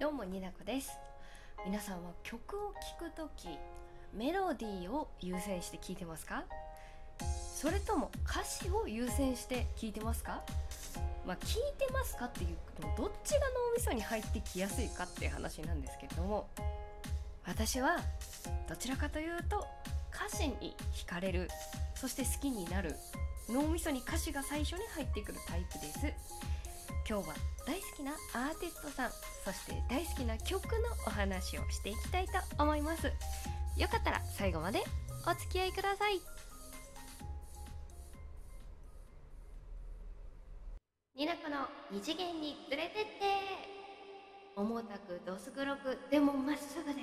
どうもになこです。皆さんは曲を聴くときメロディーを優先して聴いてますか？それとも歌詞を優先して聴いてますか？まあ聞いてますかっていうのどっちが脳みそに入ってきやすいかっていう話なんですけれども私はどちらかというと歌詞に惹かれるそして好きになる脳みそに歌詞が最初に入ってくるタイプです。今日は大好きなアーティストさんそして大好きな曲のお話をしていきたいと思います。よかったら最後までお付き合いください。ニナコの二次元に連れてって。重たくどす黒くでもまっすぐで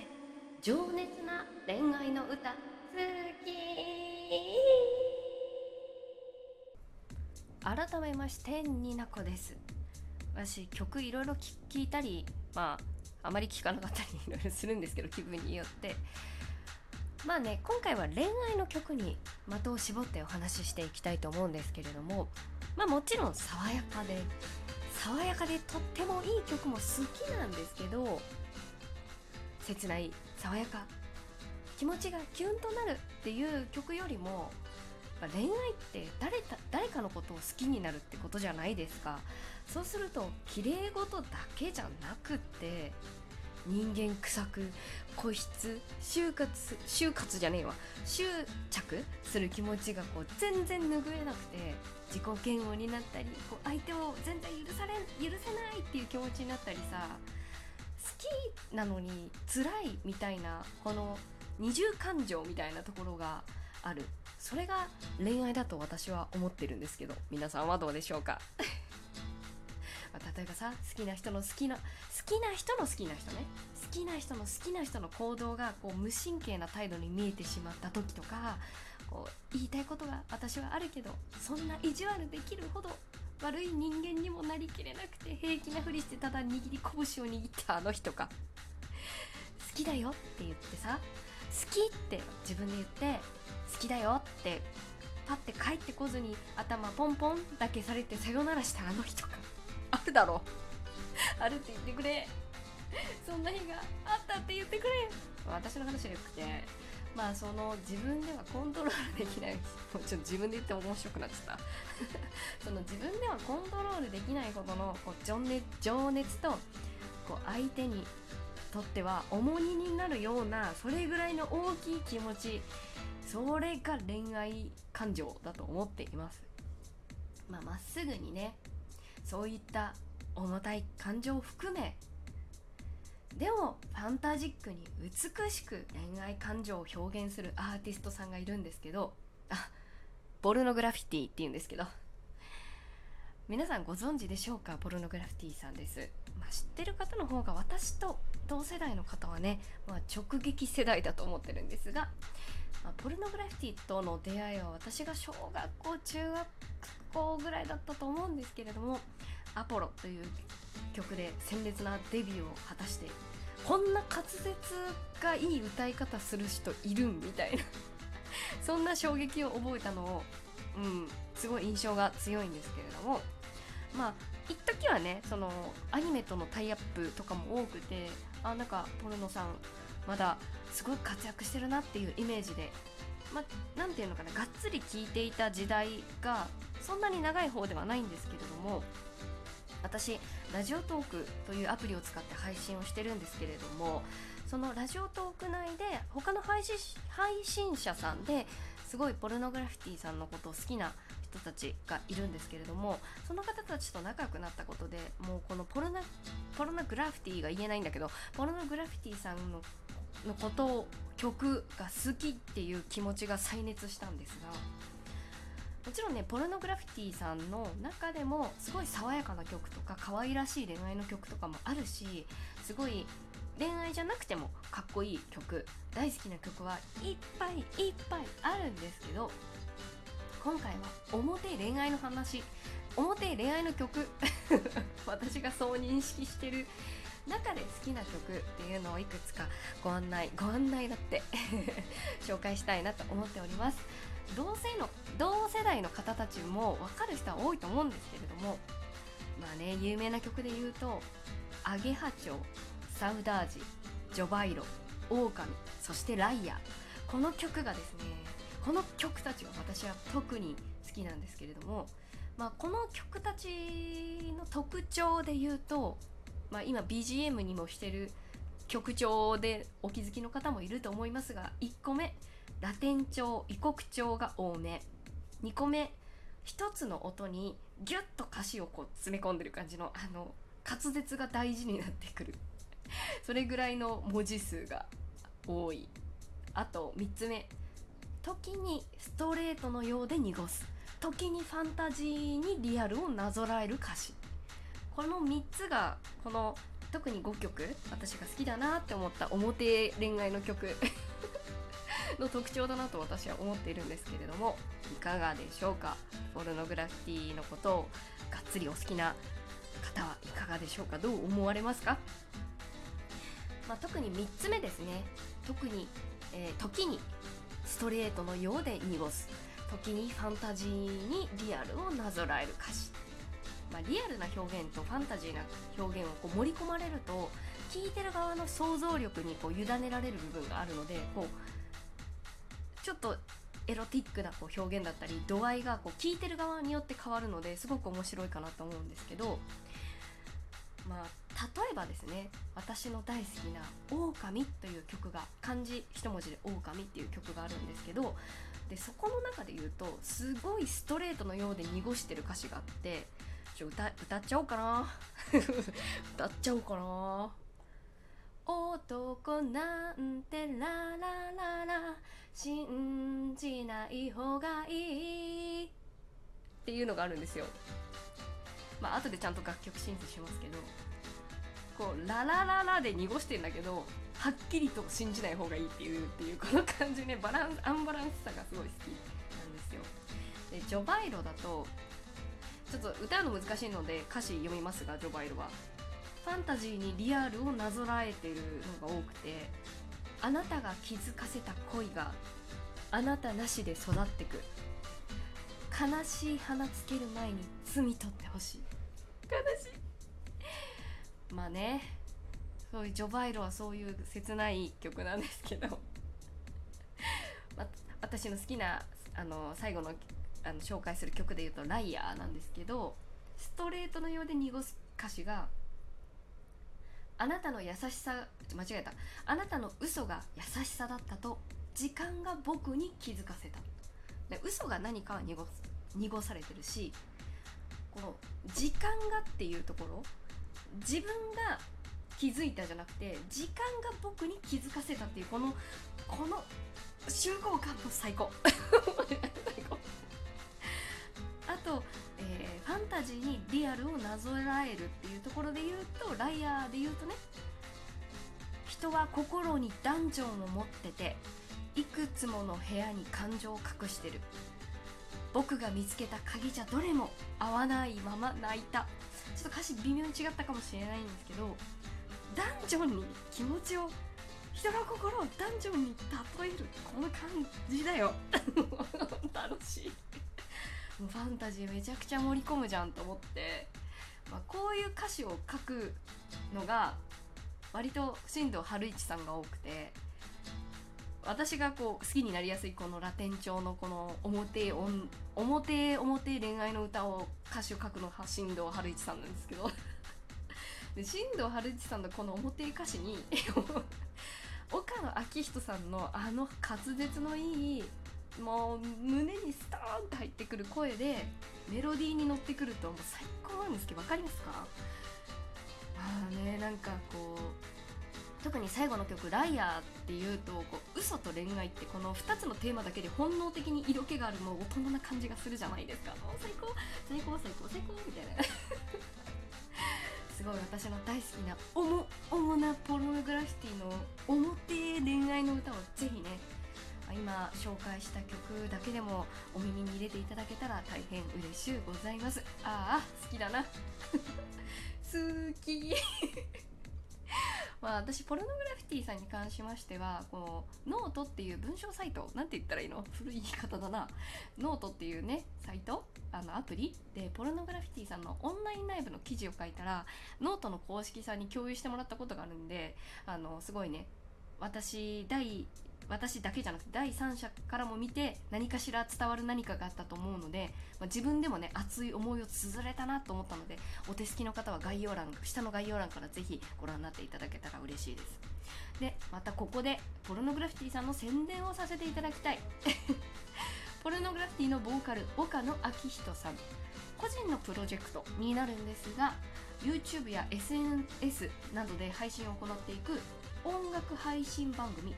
情熱な恋愛の歌好き。改めましてニナコです私曲いろいろ聴いたりまああまり聴かなかったりいろいろするんですけど気分によって。まあね今回は恋愛の曲に的を絞ってお話ししていきたいと思うんですけれどもまあもちろん爽やかで爽やかでとってもいい曲も好きなんですけど切ない爽やか気持ちがキュンとなるっていう曲よりも恋愛って誰誰かのことを好きになるってことじゃないですか。そうすると綺麗事だけじゃなくって人間臭く固執就活就活じゃねえわ。執着する気持ちがこう全然拭えなくて自己嫌悪になったりこう相手を全然許され許せないっていう気持ちになったりさ好きなのに辛いみたいなこの二重感情みたいなところがある。それが恋愛だと私は思ってるんですけど皆さんはどうでしょうか？ま例えばさ好きな人の好きな好きな人の好きな人ね。好きな人の好きな人の行動がこう無神経な態度に見えてしまった時とかこう言いたいことが私はあるけどそんな意地悪できるほど悪い人間にもなりきれなくて平気なふりしてただ握り拳を握ったあの人か。好きだよって言ってさ好きって自分で言って好きだよってパッて帰ってこずに頭ポンポンだけされてさよならしたあの人か。あるだろ。あるって言ってくれ。そんな日があったって言ってくれ。私の話じゃなくてまあその自分ではコントロールできない。もうちょっと自分で言って面白くなっちゃった。その自分ではコントロールできないほどのこう情熱情熱とこう相手にとっては重荷になるようなそれぐらいの大きい気持ちそれが恋愛感情だと思っています。まあまっすぐにねそういった重たい感情を含めでもファンタジックに美しく恋愛感情を表現するアーティストさんがいるんですけどあポルノグラフィティっていうんですけど皆さんご存知でしょうか？ポルノグラフィティさんです、まあ、知ってる方の方が私と同世代の方はね、まあ、直撃世代だと思ってるんですが、まあ、ポルノグラフィティとの出会いは私が小学校中学校ぐらいだったと思うんですけれども「アポロ」という曲で鮮烈なデビューを果たしてこんな滑舌がいい歌い方する人いるんみたいな。そんな衝撃を覚えたのを、うん、すごい印象が強いんですけれども。まあ一時はねそのアニメとのタイアップとかも多くてあなんかポルノさんまだすごい活躍してるなっていうイメージでまあ、なんていうのかながっつり聞いていた時代がそんなに長い方ではないんですけれども私ラジオトークというアプリを使って配信をしてるんですけれどもそのラジオトーク内で他の配信配信者さんですごいポルノグラフィティさんのことを好きな人たちがいるんですけれどもその方たちと仲良くなったことでもうこのポルノポルノグラフィティが言えないんだけどポルノグラフィティさんののことを曲が好きっていう気持ちが再熱したんですがもちろんねポルノグラフィティさんの中でもすごい爽やかな曲とか可愛らしい恋愛の曲とかもあるしすごい恋愛じゃなくてもかっこいい曲大好きな曲はいっぱいいっぱいあるんですけど今回は表恋愛の話表恋愛の曲 私がそう認識してる中で好きな曲っていうのをいくつかご案内ご案内だって 紹介したいなと思っております。同性の同世代の方たちも分かる人は多いと思うんですけれどもまあね有名な曲で言うと「アゲハチョウサウダージジョバイロオオカミそしてライアこの曲がですねこの曲たちが私は特に好きなんですけれども、まあ、この曲たちの特徴で言うと、まあ、今 BGM にもしてる曲調でお気づきの方もいると思いますが1個目ラテン調異国調が多め。2個目1つの音にギュッと歌詞をこう詰め込んでる感じのあの滑舌が大事になってくる。それぐらいの文字数が多い。あと3つ目時にストレートのようで濁す。時にファンタジーにリアルをなぞらえる歌詞。この3つがこの特に5曲私が好きだなって思った表恋愛の曲 の特徴だなと私は思っているんですけれどもいかがでしょうか？ポルノグラフィティのことをがっつりお好きな方はいかがでしょうか？どう思われますか、まあ、特に3つ目ですね。特に、えー、時にストレートのようで濁す。時にファンタジーにリアルをなぞらえる歌詞、まあ、リアルな表現とファンタジーな表現をこう盛り込まれると聞いてる側の想像力にこう委ねられる部分があるのでこうちょっとエロティックなこう表現だったり度合いがこう聞いてる側によって変わるのですごく面白いかなと思うんですけどまあ例えばですね私の大好きな「狼」という曲が漢字一文字で「狼」っていう曲があるんですけどでそこの中で言うとすごいストレートのようで濁してる歌詞があってちょ歌歌っちゃおうかな。歌っちゃおうかな。男なんてララララ信じない方がいい。っていうのがあるんですよ。まあ後でちゃんと楽曲審査しますけど。こうララララで濁してんだけどはっきりと信じない方がいいっていうっていうこの感じね。バランスアンバランスさがすごい好きなんですよ。でジョバイロだとちょっと歌うの難しいので歌詞読みますがジョバイロは。ファンタジーにリアルをなぞらえてるのが多くてあなたが気づかせた恋があなたなしで育ってく。悲しい花つける前に摘み取ってほしい。悲しい。まあねそういうジョバイロはそういう切ない曲なんですけど。ま私の好きなあの最後のあの紹介する曲で言うと「ライアー」なんですけどストレートのようで濁す歌詞が「あなたの優しさ間違えた。あなたの嘘が優しさだったと時間が僕に気づかせた」で嘘が何かは濁濁されてるしこの「時間が」っていうところ自分が気づいたじゃなくて時間が僕に気づかせたっていうこのこの集合感も最高。と、えー、ファンタジーにリアルをなぞらえるっていうところで言うとライアーで言うとね人は心にダンジョンを持ってていくつもの部屋に感情を隠してる。僕が見つけた鍵じゃどれも合わないまま泣いた。ちょっと歌詞微妙に違ったかもしれないんですけどダンジョンに気持ちを人の心をダンジョンに例えるこの感じだよ。ファンタジーめちゃくちゃ盛り込むじゃんと思って、まあ、こういう歌詞を書くのが割と新藤春一さんが多くて私がこう好きになりやすいこのラテン調のこの表表表恋愛の歌を歌詞を書くのが新藤春一さんなんですけど で新藤春一さんのこの表歌詞に 岡野昭人さんのあの滑舌のいいもう胸にストーンと入ってくる声でメロディーに乗ってくるともう最高なんですけど分かりますか？まあねなんかこう特に最後の曲「ライアー」っていうとこう嘘と恋愛ってこの2つのテーマだけで本能的に色気があるもう大人な感じがするじゃないですか。もう最高最高最高最高みたいな。すごい私の大好きな主なポルノグラフィティの表恋愛の歌をぜひね今紹介した曲だけでもお耳に入れていただけたら大変嬉しゅうございます。ああ好きだな。好き。まあ私ポルノグラフィティさんに関しましてはこうノートっていう文章サイトなんて言ったらいいの？古い言い方だな。ノートっていうねサイト？あのアプリ？でポルノグラフィティさんのオンラインライブの記事を書いたらノートの公式さんに共有してもらったことがあるんであのすごいね。私第私だけじゃなくて第三者からも見て何かしら伝わる何かがあったと思うので、まあ、自分でもね熱い思いを綴れたなと思ったのでお手すきの方は概要欄下の概要欄からぜひご覧になっていただけたら嬉しいです。でまたここでポルノグラフィティさんの宣伝をさせていただきたい。ポルノグラフィティのボーカル岡野昭仁さん。個人のプロジェクトになるんですが YouTube や SNS などで配信を行っていく音楽配信番組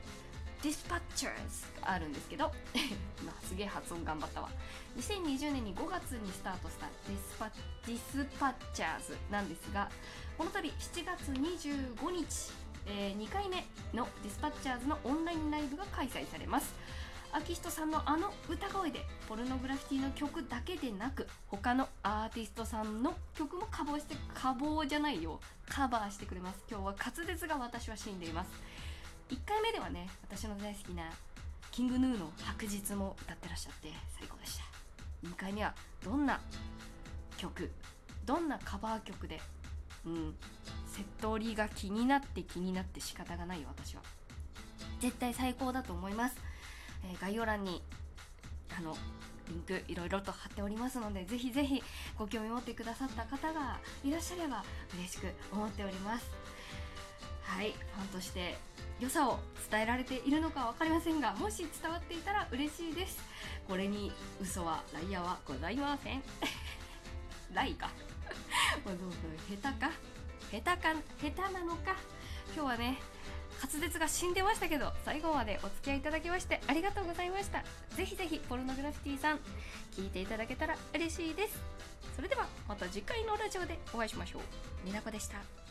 Dispatchers があるんですけど、すげえ発音頑張ったわ。2020年に5月にスタートしたディスパ Dispatchers なんですがこの度7月25日、えー、2回目のディスパッチャーズのオンラインライブが開催されます。秋人さんのあの歌声でポルノグラフィティの曲だけでなく他のアーティストさんの曲もカバーしてカボーじゃないよカバーしてくれます。今日は滑舌が私は死んでいます。1回目ではね私の大好きなキングヌーの白日も歌ってらっしゃって最高でした。2回目はどんな曲どんなカバー曲でうんセットリが気になって気になって仕方がないよ私は。絶対最高だと思います。えー、概要欄にあのリンクいろいろと貼っておりますのでぜひぜひご興味持ってくださった方がいらっしゃれば嬉しく思っております。はいファンとして良さを伝えられているのか分かりませんがもし伝わっていたら嬉しいです。これに嘘はライアーはございません。ライか。下手か。下手か下手なのか。今日はね滑舌が死んでましたけど最後までお付き合いいただきましてありがとうございました。ぜひぜひポルノグラフィティさん聞いていただけたら嬉しいです。それではまた次回のラジオでお会いしましょう。みなこでした。